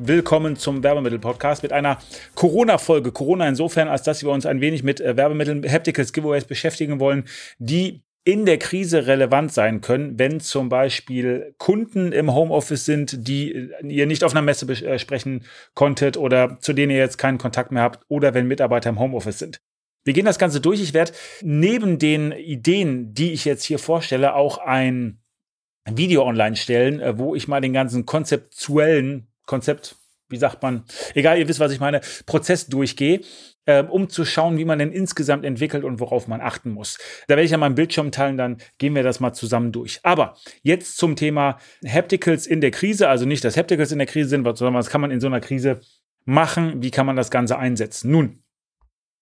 Willkommen zum Werbemittel-Podcast mit einer Corona-Folge. Corona insofern, als dass wir uns ein wenig mit äh, Werbemitteln, Hapticals, Giveaways beschäftigen wollen, die in der Krise relevant sein können, wenn zum Beispiel Kunden im Homeoffice sind, die äh, ihr nicht auf einer Messe besprechen äh, konntet oder zu denen ihr jetzt keinen Kontakt mehr habt oder wenn Mitarbeiter im Homeoffice sind. Wir gehen das Ganze durch. Ich werde neben den Ideen, die ich jetzt hier vorstelle, auch ein Video online stellen, wo ich mal den ganzen konzeptuellen Konzept, wie sagt man, egal, ihr wisst, was ich meine, Prozess durchgehe, äh, um zu schauen, wie man denn insgesamt entwickelt und worauf man achten muss. Da werde ich ja meinen Bildschirm teilen, dann gehen wir das mal zusammen durch. Aber jetzt zum Thema Hapticals in der Krise, also nicht, dass Hapticals in der Krise sind, sondern was kann man in so einer Krise machen, wie kann man das Ganze einsetzen. Nun,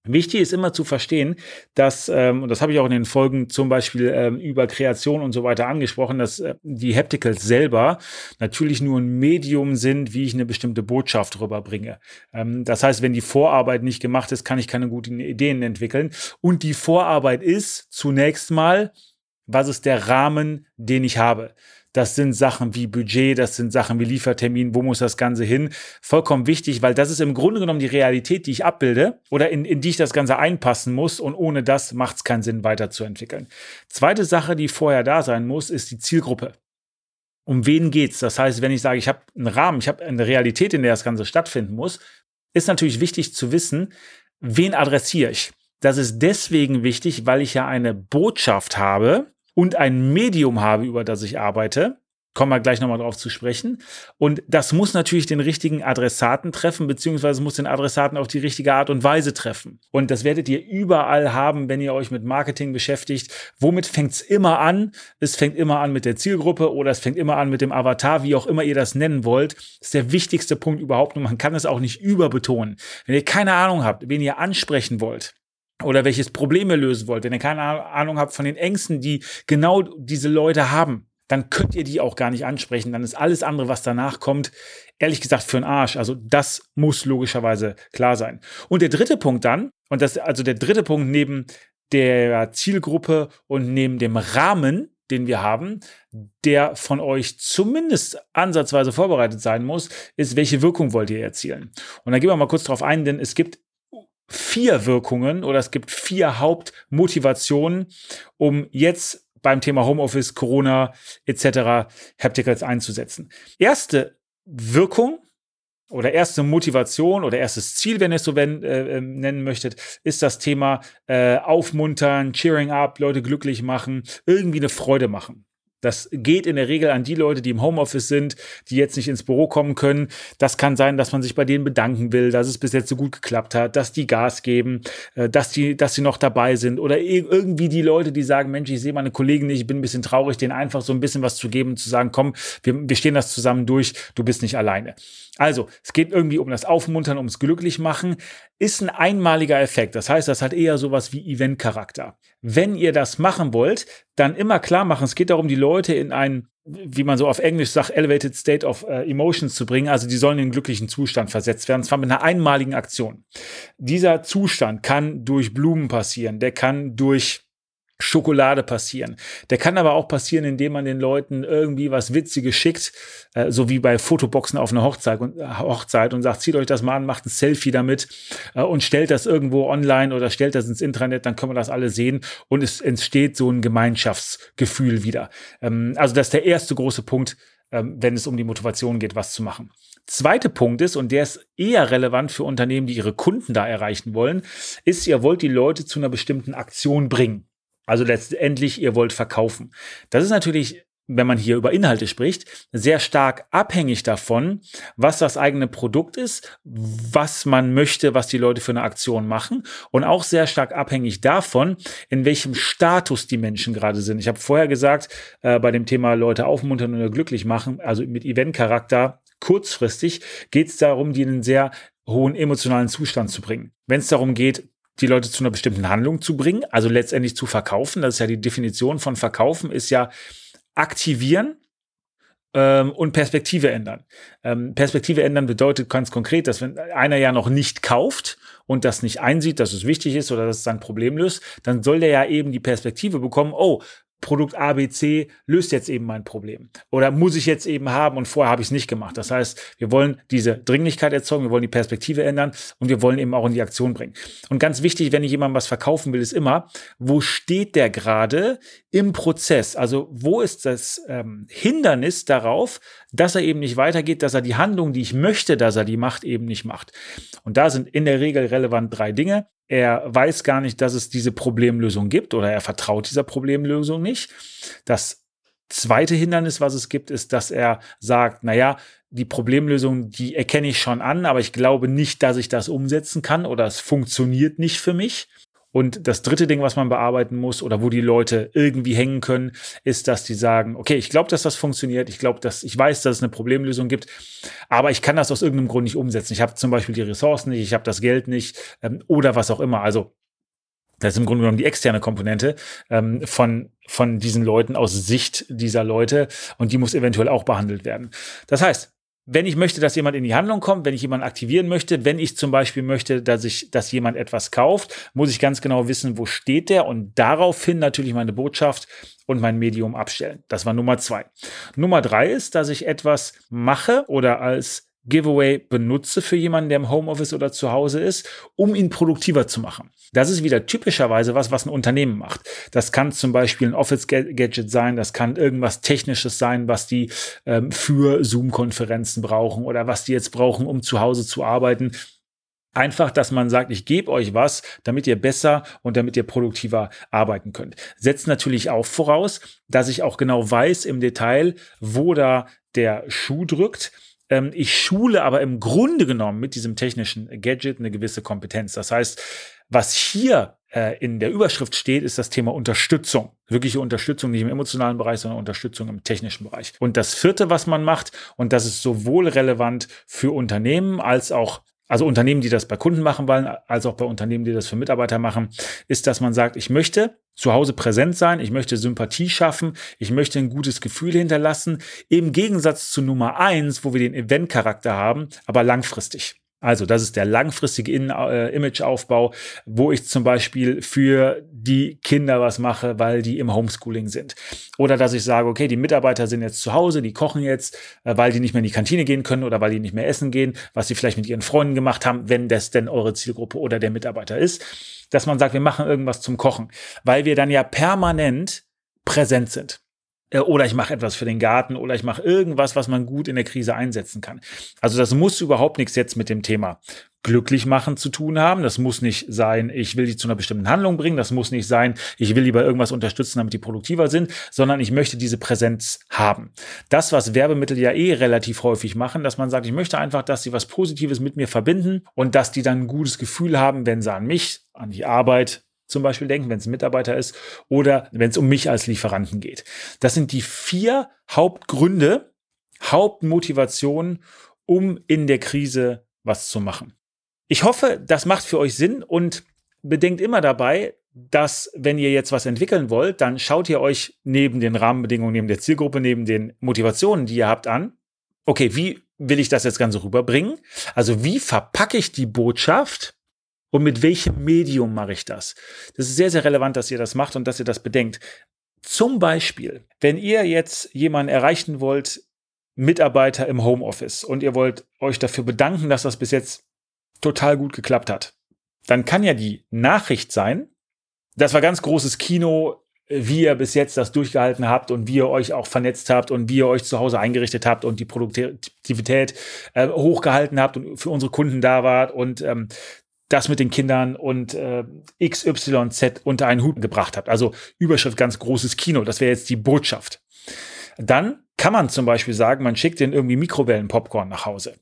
Wichtig ist immer zu verstehen, dass, ähm, und das habe ich auch in den Folgen zum Beispiel ähm, über Kreation und so weiter angesprochen, dass äh, die Hapticals selber natürlich nur ein Medium sind, wie ich eine bestimmte Botschaft rüberbringe. Ähm, das heißt, wenn die Vorarbeit nicht gemacht ist, kann ich keine guten Ideen entwickeln. Und die Vorarbeit ist zunächst mal, was ist der Rahmen, den ich habe? Das sind Sachen wie Budget, das sind Sachen wie Liefertermin, wo muss das Ganze hin? Vollkommen wichtig, weil das ist im Grunde genommen die Realität, die ich abbilde oder in, in die ich das Ganze einpassen muss und ohne das macht es keinen Sinn, weiterzuentwickeln. Zweite Sache, die vorher da sein muss, ist die Zielgruppe. Um wen geht's? Das heißt, wenn ich sage, ich habe einen Rahmen, ich habe eine Realität, in der das Ganze stattfinden muss, ist natürlich wichtig zu wissen, wen adressiere ich. Das ist deswegen wichtig, weil ich ja eine Botschaft habe, und ein Medium habe, über das ich arbeite. Kommen wir gleich nochmal drauf zu sprechen. Und das muss natürlich den richtigen Adressaten treffen, beziehungsweise muss den Adressaten auf die richtige Art und Weise treffen. Und das werdet ihr überall haben, wenn ihr euch mit Marketing beschäftigt. Womit fängt es immer an? Es fängt immer an mit der Zielgruppe oder es fängt immer an mit dem Avatar, wie auch immer ihr das nennen wollt. Das ist der wichtigste Punkt überhaupt und man kann es auch nicht überbetonen. Wenn ihr keine Ahnung habt, wen ihr ansprechen wollt, oder welches Problem ihr lösen wollt, wenn ihr keine Ahnung habt von den Ängsten, die genau diese Leute haben, dann könnt ihr die auch gar nicht ansprechen. Dann ist alles andere, was danach kommt, ehrlich gesagt für einen Arsch. Also das muss logischerweise klar sein. Und der dritte Punkt dann, und das also der dritte Punkt neben der Zielgruppe und neben dem Rahmen, den wir haben, der von euch zumindest ansatzweise vorbereitet sein muss, ist, welche Wirkung wollt ihr erzielen? Und da gehen wir mal kurz drauf ein, denn es gibt vier Wirkungen oder es gibt vier Hauptmotivationen, um jetzt beim Thema Homeoffice, Corona etc. Hapticals einzusetzen. Erste Wirkung oder erste Motivation oder erstes Ziel, wenn ihr es so wenn, äh, ähm, nennen möchtet, ist das Thema äh, aufmuntern, cheering up, Leute glücklich machen, irgendwie eine Freude machen. Das geht in der Regel an die Leute, die im Homeoffice sind, die jetzt nicht ins Büro kommen können. Das kann sein, dass man sich bei denen bedanken will, dass es bis jetzt so gut geklappt hat, dass die Gas geben, äh, dass die, dass sie noch dabei sind oder irgendwie die Leute, die sagen, Mensch, ich sehe meine Kollegen nicht, ich bin ein bisschen traurig, denen einfach so ein bisschen was zu geben, zu sagen, komm, wir, wir stehen das zusammen durch, du bist nicht alleine. Also, es geht irgendwie um das Aufmuntern, ums Glücklichmachen. Ist ein einmaliger Effekt. Das heißt, das hat eher sowas wie Event-Charakter. Wenn ihr das machen wollt, dann immer klar machen, es geht darum, die Leute in einen, wie man so auf Englisch sagt, elevated state of uh, emotions zu bringen. Also, die sollen in einen glücklichen Zustand versetzt werden. Zwar mit einer einmaligen Aktion. Dieser Zustand kann durch Blumen passieren. Der kann durch Schokolade passieren. Der kann aber auch passieren, indem man den Leuten irgendwie was Witziges schickt, äh, so wie bei Fotoboxen auf einer Hochzeit und, äh, Hochzeit und sagt, zieht euch das mal an, macht ein Selfie damit äh, und stellt das irgendwo online oder stellt das ins Intranet, dann können wir das alle sehen und es entsteht so ein Gemeinschaftsgefühl wieder. Ähm, also das ist der erste große Punkt, ähm, wenn es um die Motivation geht, was zu machen. Zweiter Punkt ist, und der ist eher relevant für Unternehmen, die ihre Kunden da erreichen wollen, ist, ihr wollt die Leute zu einer bestimmten Aktion bringen. Also letztendlich, ihr wollt verkaufen. Das ist natürlich, wenn man hier über Inhalte spricht, sehr stark abhängig davon, was das eigene Produkt ist, was man möchte, was die Leute für eine Aktion machen und auch sehr stark abhängig davon, in welchem Status die Menschen gerade sind. Ich habe vorher gesagt, äh, bei dem Thema Leute aufmuntern oder glücklich machen, also mit Event-Charakter, kurzfristig geht es darum, die einen sehr hohen emotionalen Zustand zu bringen. Wenn es darum geht, die Leute zu einer bestimmten Handlung zu bringen, also letztendlich zu verkaufen, das ist ja die Definition von verkaufen, ist ja aktivieren ähm, und Perspektive ändern. Ähm, Perspektive ändern bedeutet ganz konkret, dass wenn einer ja noch nicht kauft und das nicht einsieht, dass es wichtig ist oder dass es sein Problem löst, dann soll der ja eben die Perspektive bekommen, oh, Produkt ABC löst jetzt eben mein Problem. Oder muss ich jetzt eben haben und vorher habe ich es nicht gemacht. Das heißt, wir wollen diese Dringlichkeit erzeugen, wir wollen die Perspektive ändern und wir wollen eben auch in die Aktion bringen. Und ganz wichtig, wenn ich jemandem was verkaufen will, ist immer, wo steht der gerade im Prozess? Also wo ist das ähm, Hindernis darauf, dass er eben nicht weitergeht, dass er die Handlung, die ich möchte, dass er die macht, eben nicht macht. Und da sind in der Regel relevant drei Dinge er weiß gar nicht, dass es diese Problemlösung gibt oder er vertraut dieser Problemlösung nicht. Das zweite Hindernis, was es gibt, ist, dass er sagt, na ja, die Problemlösung, die erkenne ich schon an, aber ich glaube nicht, dass ich das umsetzen kann oder es funktioniert nicht für mich. Und das dritte Ding, was man bearbeiten muss oder wo die Leute irgendwie hängen können, ist, dass die sagen, okay, ich glaube, dass das funktioniert, ich glaube, dass ich weiß, dass es eine Problemlösung gibt, aber ich kann das aus irgendeinem Grund nicht umsetzen. Ich habe zum Beispiel die Ressourcen nicht, ich habe das Geld nicht ähm, oder was auch immer. Also das ist im Grunde genommen die externe Komponente ähm, von, von diesen Leuten aus Sicht dieser Leute und die muss eventuell auch behandelt werden. Das heißt, wenn ich möchte, dass jemand in die Handlung kommt, wenn ich jemanden aktivieren möchte, wenn ich zum Beispiel möchte, dass ich, dass jemand etwas kauft, muss ich ganz genau wissen, wo steht der und daraufhin natürlich meine Botschaft und mein Medium abstellen. Das war Nummer zwei. Nummer drei ist, dass ich etwas mache oder als Giveaway benutze für jemanden, der im Homeoffice oder zu Hause ist, um ihn produktiver zu machen. Das ist wieder typischerweise was, was ein Unternehmen macht. Das kann zum Beispiel ein Office-Gadget sein, das kann irgendwas Technisches sein, was die ähm, für Zoom-Konferenzen brauchen oder was die jetzt brauchen, um zu Hause zu arbeiten. Einfach, dass man sagt, ich gebe euch was, damit ihr besser und damit ihr produktiver arbeiten könnt. Setzt natürlich auch voraus, dass ich auch genau weiß im Detail, wo da der Schuh drückt ähm, ich schule aber im Grunde genommen mit diesem technischen Gadget eine gewisse Kompetenz. Das heißt, was hier äh, in der Überschrift steht, ist das Thema Unterstützung. Wirkliche Unterstützung, nicht im emotionalen Bereich, sondern Unterstützung im technischen Bereich. Und das vierte, was man macht, und das ist sowohl relevant für Unternehmen als auch also Unternehmen, die das bei Kunden machen wollen, als auch bei Unternehmen, die das für Mitarbeiter machen, ist, dass man sagt, ich möchte zu Hause präsent sein, ich möchte Sympathie schaffen, ich möchte ein gutes Gefühl hinterlassen, im Gegensatz zu Nummer eins, wo wir den Event-Charakter haben, aber langfristig. Also das ist der langfristige äh, Imageaufbau, wo ich zum Beispiel für die Kinder was mache, weil die im Homeschooling sind. Oder dass ich sage, okay, die Mitarbeiter sind jetzt zu Hause, die kochen jetzt, äh, weil die nicht mehr in die Kantine gehen können oder weil die nicht mehr essen gehen, was sie vielleicht mit ihren Freunden gemacht haben, wenn das denn eure Zielgruppe oder der Mitarbeiter ist. Dass man sagt, wir machen irgendwas zum Kochen, weil wir dann ja permanent präsent sind. Äh, oder ich mache etwas für den Garten oder ich mache irgendwas, was man gut in der Krise einsetzen kann. Also das muss überhaupt nichts jetzt mit dem Thema glücklich machen zu tun haben. Das muss nicht sein, ich will die zu einer bestimmten Handlung bringen. Das muss nicht sein, ich will lieber irgendwas unterstützen, damit die produktiver sind, sondern ich möchte diese Präsenz haben. Das, was Werbemittel ja eh relativ häufig machen, dass man sagt, ich möchte einfach, dass sie was Positives mit mir verbinden und dass die dann ein gutes Gefühl haben, wenn sie an mich, an die Arbeit, zum Beispiel denken, wenn es ein Mitarbeiter ist oder wenn es um mich als Lieferanten geht. Das sind die vier Hauptgründe, Hauptmotivationen, um in der Krise was zu machen. Ich hoffe, das macht für euch Sinn und bedenkt immer dabei, dass wenn ihr jetzt was entwickeln wollt, dann schaut ihr euch neben den Rahmenbedingungen, neben der Zielgruppe, neben den Motivationen, die ihr habt, an. Okay, wie will ich das jetzt Ganze rüberbringen? Also wie verpacke ich die Botschaft und mit welchem Medium mache ich das? Das ist sehr, sehr relevant, dass ihr das macht und dass ihr das bedenkt. Zum Beispiel, wenn ihr jetzt jemanden erreichen wollt, Mitarbeiter im Homeoffice und ihr wollt euch dafür bedanken, dass das bis jetzt total gut geklappt hat, dann kann ja die Nachricht sein, das war ganz großes Kino, wie ihr bis jetzt das durchgehalten habt und wie ihr euch auch vernetzt habt und wie ihr euch zu Hause eingerichtet habt und die Produktivität äh, hochgehalten habt und für unsere Kunden da wart und ähm, das mit den Kindern und äh, XYZ unter einen Hut gebracht habt. Also Überschrift ganz großes Kino, das wäre jetzt die Botschaft. Dann kann man zum Beispiel sagen, man schickt den irgendwie Mikrowellen-Popcorn nach Hause.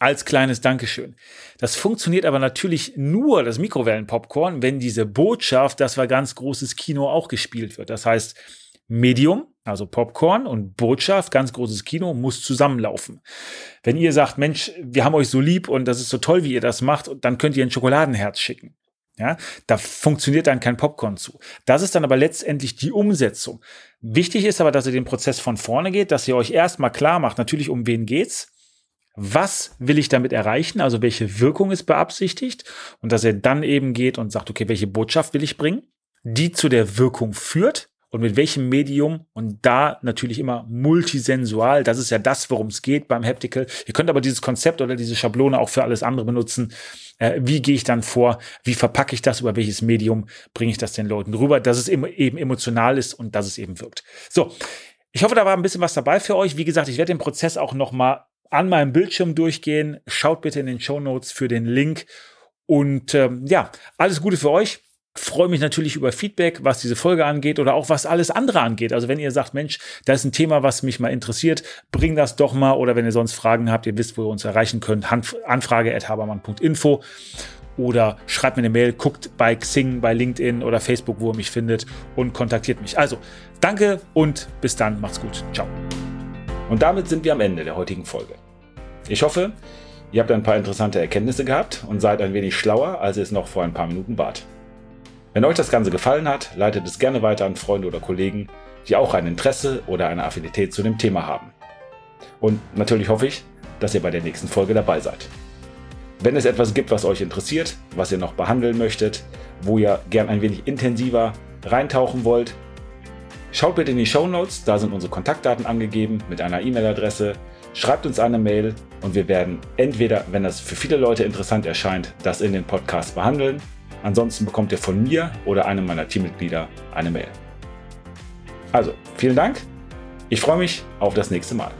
Als kleines Dankeschön. Das funktioniert aber natürlich nur, das Mikrowellen-Popcorn, wenn diese Botschaft, das war ganz großes Kino, auch gespielt wird. Das heißt, Medium, also Popcorn und Botschaft, ganz großes Kino, muss zusammenlaufen. Wenn ihr sagt, Mensch, wir haben euch so lieb und das ist so toll, wie ihr das macht, dann könnt ihr ein Schokoladenherz schicken. Ja, da funktioniert dann kein Popcorn zu. Das ist dann aber letztendlich die Umsetzung. Wichtig ist aber, dass ihr den Prozess von vorne geht, dass ihr euch erstmal klar macht, natürlich um wen geht's, was will ich damit erreichen, also welche Wirkung ist beabsichtigt und dass er dann eben geht und sagt, okay, welche Botschaft will ich bringen, die zu der Wirkung führt und mit welchem Medium und da natürlich immer multisensual. Das ist ja das, worum es geht beim Haptical. Ihr könnt aber dieses Konzept oder diese Schablone auch für alles andere benutzen. Äh, wie gehe ich dann vor? Wie verpacke ich das? Über welches Medium bringe ich das den Leuten rüber, dass es eben emotional ist und dass es eben wirkt. So. Ich hoffe, da war ein bisschen was dabei für euch. Wie gesagt, ich werde den Prozess auch noch mal an meinem Bildschirm durchgehen. Schaut bitte in den Show Notes für den Link. Und ähm, ja, alles Gute für euch freue mich natürlich über Feedback, was diese Folge angeht oder auch was alles andere angeht. Also wenn ihr sagt, Mensch, da ist ein Thema, was mich mal interessiert, bring das doch mal. Oder wenn ihr sonst Fragen habt, ihr wisst, wo ihr uns erreichen könnt, anfrage.habermann.info oder schreibt mir eine Mail, guckt bei Xing, bei LinkedIn oder Facebook, wo ihr mich findet und kontaktiert mich. Also, danke und bis dann, macht's gut. Ciao. Und damit sind wir am Ende der heutigen Folge. Ich hoffe, ihr habt ein paar interessante Erkenntnisse gehabt und seid ein wenig schlauer, als ihr es noch vor ein paar Minuten wart. Wenn euch das Ganze gefallen hat, leitet es gerne weiter an Freunde oder Kollegen, die auch ein Interesse oder eine Affinität zu dem Thema haben. Und natürlich hoffe ich, dass ihr bei der nächsten Folge dabei seid. Wenn es etwas gibt, was euch interessiert, was ihr noch behandeln möchtet, wo ihr gern ein wenig intensiver reintauchen wollt, schaut bitte in die Show Notes, da sind unsere Kontaktdaten angegeben mit einer E-Mail-Adresse. Schreibt uns eine Mail und wir werden entweder, wenn das für viele Leute interessant erscheint, das in den Podcast behandeln Ansonsten bekommt ihr von mir oder einem meiner Teammitglieder eine Mail. Also, vielen Dank. Ich freue mich auf das nächste Mal.